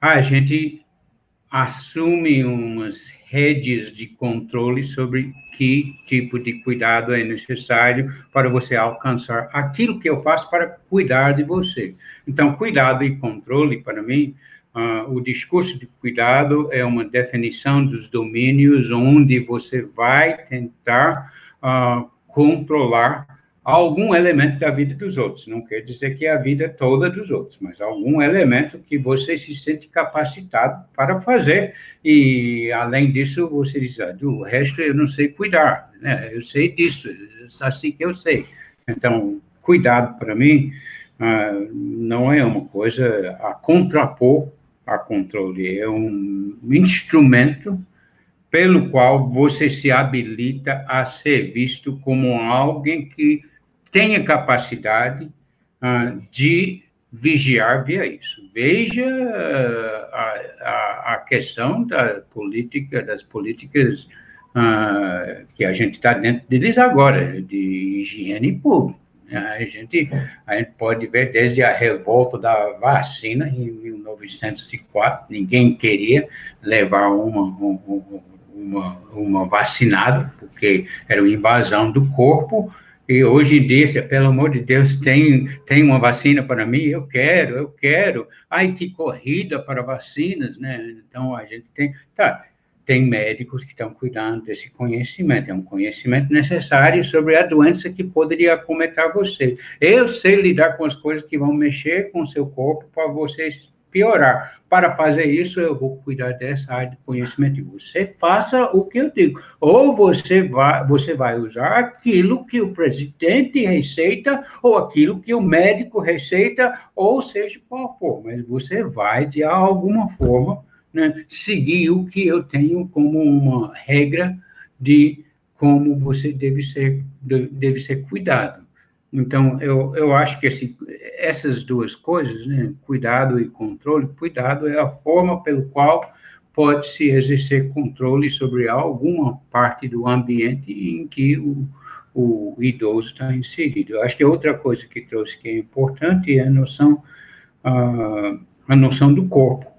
a gente assume umas redes de controle sobre que tipo de cuidado é necessário para você alcançar aquilo que eu faço para cuidar de você. Então, cuidado e controle, para mim, Uh, o discurso de cuidado é uma definição dos domínios onde você vai tentar uh, controlar algum elemento da vida dos outros. Não quer dizer que é a vida toda dos outros, mas algum elemento que você se sente capacitado para fazer. E, além disso, você diz, ah, do resto eu não sei cuidar, né? eu sei disso, é assim que eu sei. Então, cuidado, para mim, uh, não é uma coisa a contrapor a controle, é um instrumento pelo qual você se habilita a ser visto como alguém que tenha capacidade uh, de vigiar via isso. Veja a, a, a, questão da política, das políticas uh, que a gente está dentro deles agora, de higiene pública. A gente, a gente pode ver desde a revolta da vacina em 1904, ninguém queria levar uma, uma, uma vacinada, porque era uma invasão do corpo, e hoje em dia, pelo amor de Deus, tem, tem uma vacina para mim, eu quero, eu quero. Ai, que corrida para vacinas, né? Então, a gente tem... Tá, tem médicos que estão cuidando desse conhecimento, é um conhecimento necessário sobre a doença que poderia acometer você. Eu sei lidar com as coisas que vão mexer com o seu corpo para você piorar. Para fazer isso, eu vou cuidar dessa área de conhecimento. Você faça o que eu digo. Ou você vai, você vai usar aquilo que o presidente receita, ou aquilo que o médico receita, ou seja qual for. Mas você vai, de alguma forma, né, seguir o que eu tenho como uma regra de como você deve ser, deve ser cuidado. Então, eu, eu acho que esse, essas duas coisas, né, cuidado e controle, cuidado é a forma pelo qual pode-se exercer controle sobre alguma parte do ambiente em que o, o idoso está inserido. Eu acho que outra coisa que trouxe que é importante é a noção, a, a noção do corpo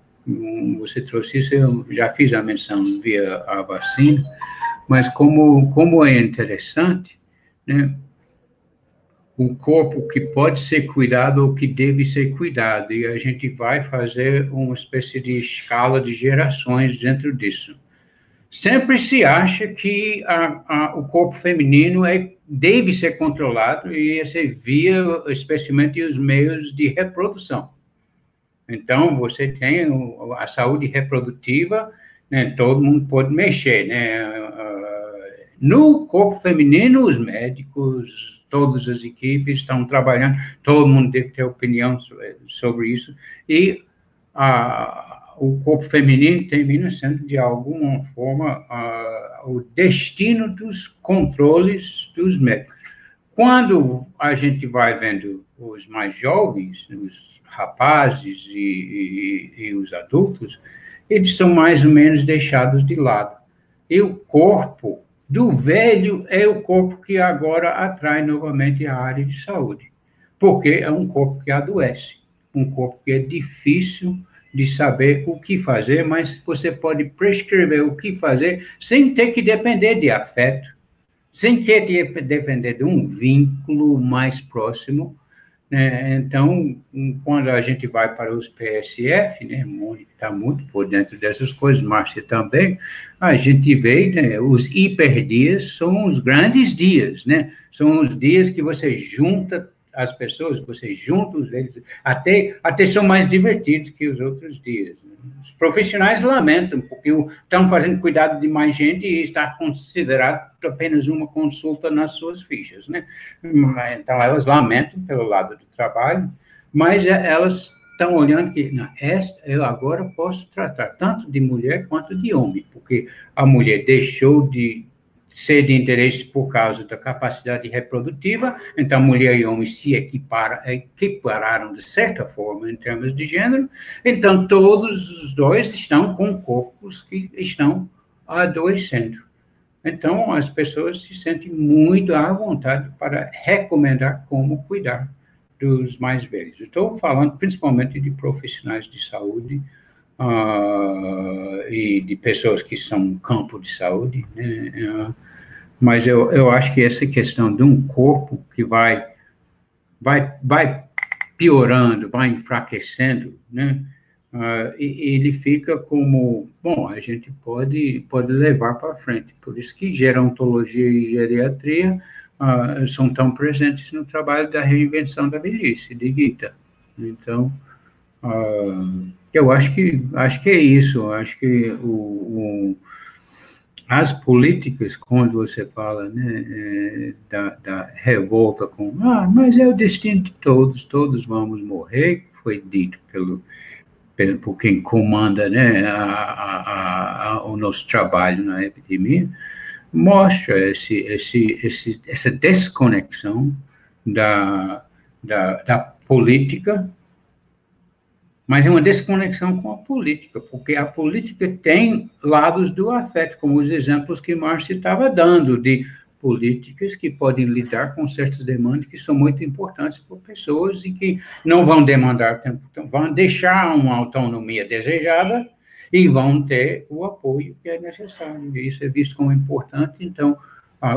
você trouxe isso, eu já fiz a menção via a vacina, mas como, como é interessante, né, o corpo que pode ser cuidado ou que deve ser cuidado, e a gente vai fazer uma espécie de escala de gerações dentro disso. Sempre se acha que a, a, o corpo feminino é, deve ser controlado e esse via, especialmente, os meios de reprodução. Então, você tem a saúde reprodutiva, né, todo mundo pode mexer, né? Ah, no corpo feminino, os médicos, todas as equipes estão trabalhando, todo mundo deve ter opinião sobre isso, e a, o corpo feminino termina sendo, de alguma forma, a, o destino dos controles dos médicos. Quando a gente vai vendo os mais jovens, os rapazes e, e, e, os adultos, eles são mais ou menos deixados de lado. E o corpo do velho é o corpo que agora atrai novamente a área de saúde, porque é um corpo que adoece, um corpo que é difícil de saber o que fazer, mas você pode prescrever o que fazer sem ter que depender de afeto, sem querer depender de um vínculo mais próximo. Né? Então, quando a gente vai para os PSF, né, está muito por dentro dessas coisas, Márcia também, a gente vê né, os hiperdias são os grandes dias, né? São os dias que você junta as pessoas, você junta os eles, até, até são mais divertidos que os outros dias. Os profissionais lamentam, porque estão fazendo cuidado de mais gente e está considerado apenas uma consulta nas suas fichas, né? Então, elas lamentam pelo lado do trabalho, mas elas estão olhando que não, esta, eu agora posso tratar tanto de mulher quanto de homem, porque a mulher deixou de ser de interesse por causa da capacidade reprodutiva, então mulher e homem se equipara, equipararam de certa forma em termos de gênero, então todos os dois estão com corpos que estão adoecendo. Então as pessoas se sentem muito à vontade para recomendar como cuidar dos mais velhos. Estou falando principalmente de profissionais de saúde uh, e de pessoas que são campo de saúde, né? Uh, mas eu, eu acho que essa questão de um corpo que vai, vai, vai piorando, vai enfraquecendo, né? Uh, ele fica como, bom, a gente pode, pode levar para frente. Por isso que gerontologia e geriatria uh, são tão presentes no trabalho da reinvenção da velhice, de Gita. Então, uh, eu acho que, acho que é isso, acho que o, o as políticas, quando você fala né, é, da, da, revolta com, ah, mas é o destino de todos, todos vamos morrer, foi dito pelo, pelo por quem comanda né, a, a, a, o nosso trabalho na epidemia, mostra esse, esse, esse, essa desconexão da, da, da política, mas é uma desconexão com a política, porque a política tem lados do afeto, como os exemplos que Márcio estava dando, de políticas que podem lidar com certas demandas que são muito importantes para pessoas e que não vão demandar tempo, vão deixar uma autonomia desejada, e vão ter o apoio que é necessário. Isso é visto como importante, então,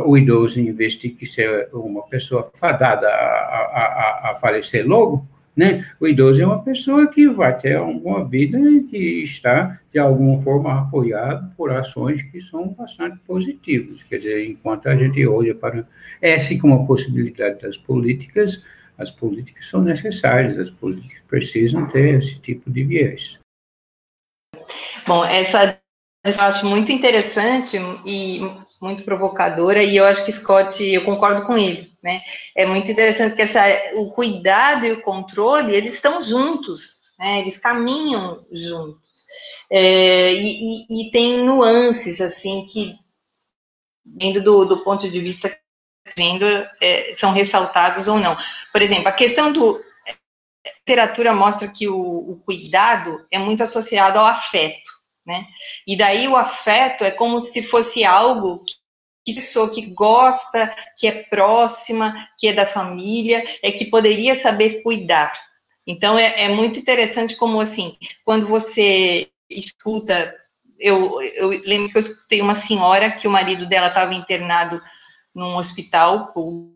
o idoso, vez de ser uma pessoa fadada a, a, a, falecer logo, né? O idoso é uma pessoa que vai ter uma vida que está, de alguma forma, apoiado por ações que são bastante positivas. Quer dizer, enquanto a gente olha para essa como possibilidade das políticas, as políticas são necessárias, as políticas precisam ter esse tipo de viés. Bom, essa eu acho muito interessante e muito provocadora, e eu acho que Scott, eu concordo com ele, né? É muito interessante que essa, o cuidado e o controle, eles estão juntos, né? Eles caminham juntos. É, e, e, e, tem nuances, assim, que, vendo do, do ponto de vista vendo, é, são ressaltados ou não. Por exemplo, a questão do. A literatura mostra que o, o cuidado é muito associado ao afeto né? E daí o afeto é como se fosse algo que pessoa que gosta, que é próxima, que é da família, é que poderia saber cuidar. Então é, é muito interessante como assim, quando você escuta, eu, eu lembro que eu escutei uma senhora que o marido dela estava internado num hospital público,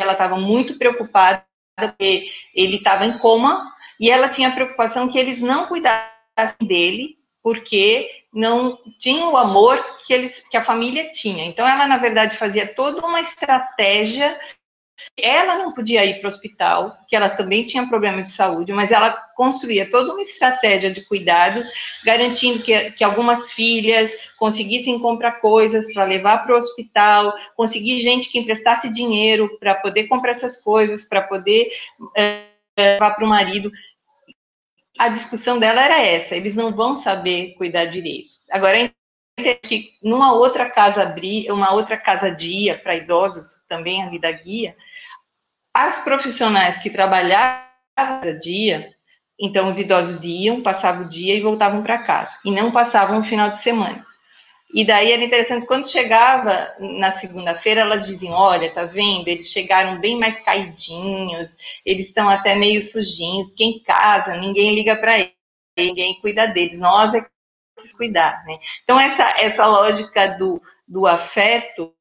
ela estava muito preocupada porque ele estava em coma e ela tinha a preocupação que eles não cuidassem dele porque não tinha o amor que eles que a família tinha. Então ela na verdade fazia toda uma estratégia. Ela não podia ir para o hospital, que ela também tinha problemas de saúde, mas ela construía toda uma estratégia de cuidados, garantindo que, que algumas filhas conseguissem comprar coisas para levar para o hospital, conseguir gente que emprestasse dinheiro para poder comprar essas coisas, para poder é, levar para o marido a discussão dela era essa, eles não vão saber cuidar direito. Agora, que numa outra casa uma outra casa dia para idosos, também ali da guia, as profissionais que trabalhavam dia, então os idosos iam, passavam o dia e voltavam para casa, e não passavam o final de semana. E daí era interessante, quando chegava na segunda-feira, elas diziam: Olha, tá vendo? Eles chegaram bem mais caidinhos, eles estão até meio sujinhos, porque em casa ninguém liga para eles, ninguém cuida deles, nós é que temos que cuidar, né? Então, essa, essa lógica do, do afeto,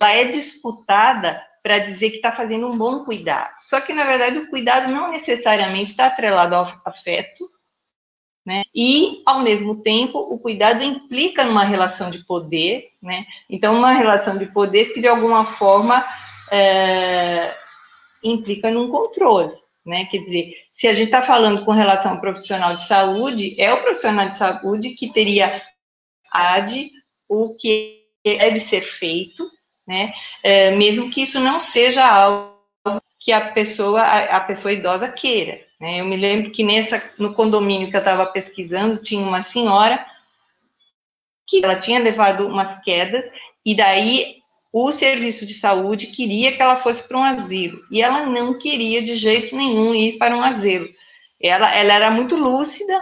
ela é disputada para dizer que está fazendo um bom cuidado. Só que, na verdade, o cuidado não necessariamente está atrelado ao afeto, né? E, ao mesmo tempo, o cuidado implica numa relação de poder, né? Então, uma relação de poder que, de alguma forma, é, implica num controle, né? Quer dizer, se a gente está falando com relação ao profissional de saúde, é o profissional de saúde que teria AD, o que deve ser feito, né? É, mesmo que isso não seja algo que a pessoa, a, a pessoa idosa queira. Né? Eu me lembro que nessa, no condomínio que eu estava pesquisando, tinha uma senhora que ela tinha levado umas quedas, e daí o serviço de saúde queria que ela fosse para um asilo, e ela não queria de jeito nenhum ir para um asilo. Ela, ela era muito lúcida,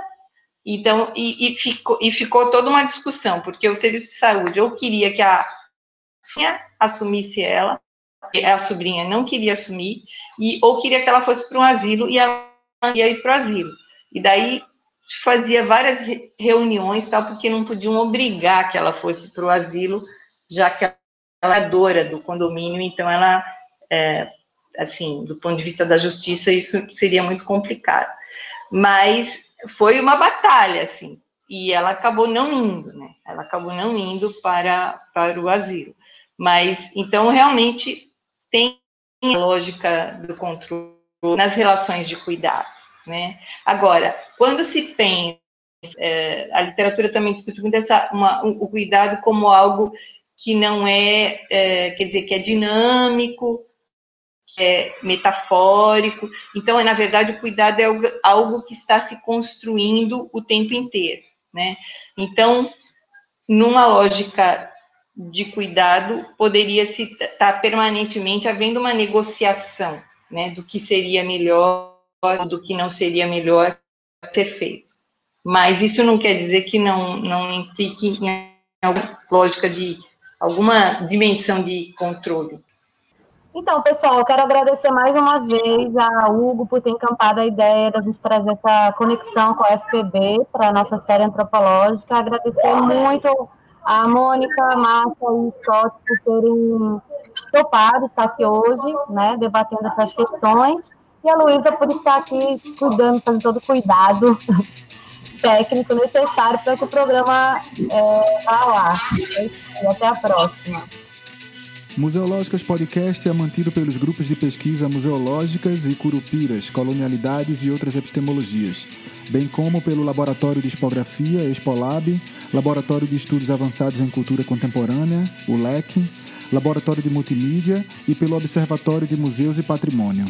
então, e, e, ficou, e ficou toda uma discussão, porque o serviço de saúde ou queria que a sobrinha assumisse ela, a sobrinha não queria assumir, e, ou queria que ela fosse para um asilo e ela ia ir para o asilo. E daí fazia várias reuniões, tal, porque não podiam obrigar que ela fosse para o asilo, já que ela é dora do condomínio, então ela, é, assim, do ponto de vista da justiça, isso seria muito complicado. Mas foi uma batalha, assim, e ela acabou não indo, né? Ela acabou não indo para, para o asilo. Mas, então, realmente, tem a lógica do controle nas relações de cuidado, né? Agora, quando se pensa, é, a literatura também discute muito essa, uma, o cuidado como algo que não é, é, quer dizer, que é dinâmico, que é metafórico. Então, é, na verdade, o cuidado é algo, algo que está se construindo o tempo inteiro, né? Então, numa lógica de cuidado, poderia se estar tá permanentemente havendo uma negociação, né, do que seria melhor, do que não seria melhor ser feito. Mas isso não quer dizer que não, não implique em alguma lógica de alguma dimensão de controle. Então, pessoal, eu quero agradecer mais uma vez a Hugo por ter encampado a ideia da gente trazer essa conexão com a FPB para a nossa série antropológica. Agradecer muito a Mônica, a Márcia e o Scott por terem topado estar aqui hoje, né, debatendo essas questões, e a Luísa por estar aqui cuidando, fazendo todo o cuidado técnico necessário para que o programa é, vá lá. E até a próxima. Museológicas Podcast é mantido pelos grupos de pesquisa Museológicas e Curupiras, Colonialidades e outras epistemologias, bem como pelo Laboratório de Expografia, Expolab, Laboratório de Estudos Avançados em Cultura Contemporânea, o LEC, Laboratório de Multimídia e pelo Observatório de Museus e Patrimônio.